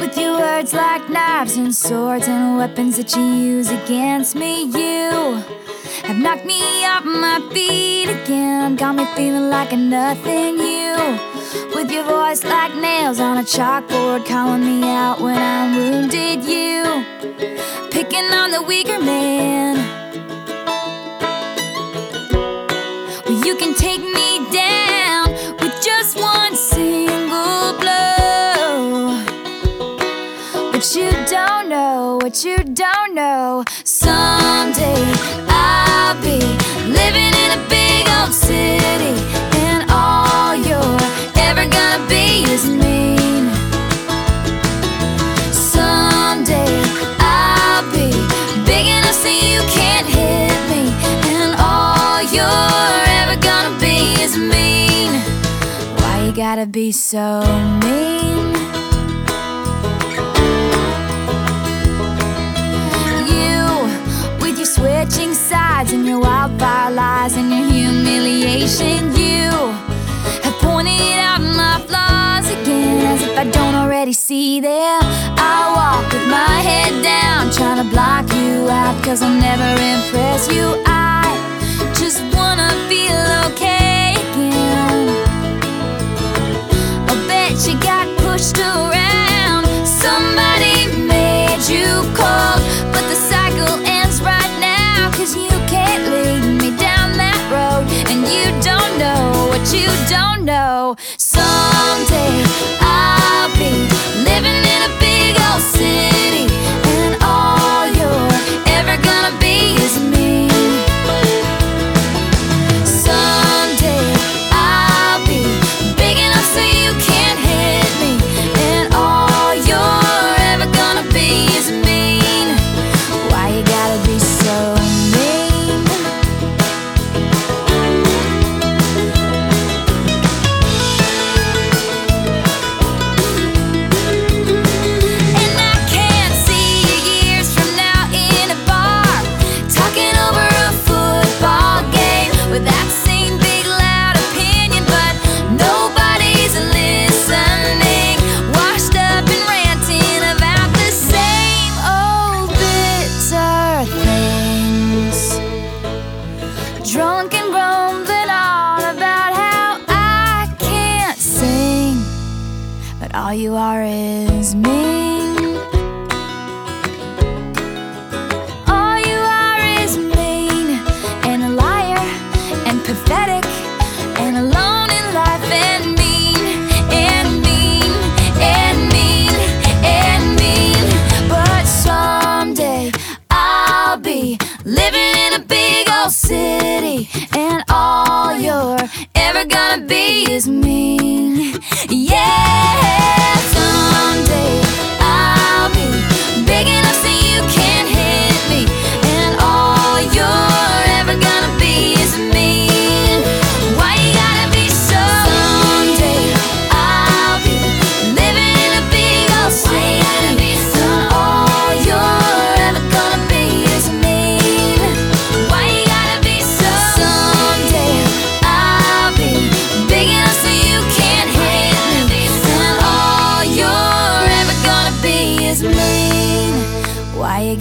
with your words like knives and swords and weapons that you use against me. You have knocked me off my feet again, got me feeling like a nothing. You, with your voice like nails on a chalkboard, calling me out when I'm wounded. You, picking on the weaker man. Well, you can take me what you don't know. Someday I'll be living in a big old city, and all you're ever gonna be is mean. Someday I'll be big enough you can't hit me, and all you're ever gonna be is mean. Why you gotta be so mean? I don't already see them. I walk with my head down, trying to block you out, cause I'll never impress you. I just wanna feel okay again. I bet you got pushed around. Somebody made you cold, but the cycle ends right now. Cause you can't lead me down that road, and you don't know what you don't know. Someday But all you are is mean. All you are is mean and a liar and pathetic and alone in life and mean and mean and mean and mean. But someday I'll be living in a big old city and all you're ever gonna be is mean. Yeah,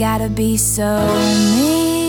gotta be so mean?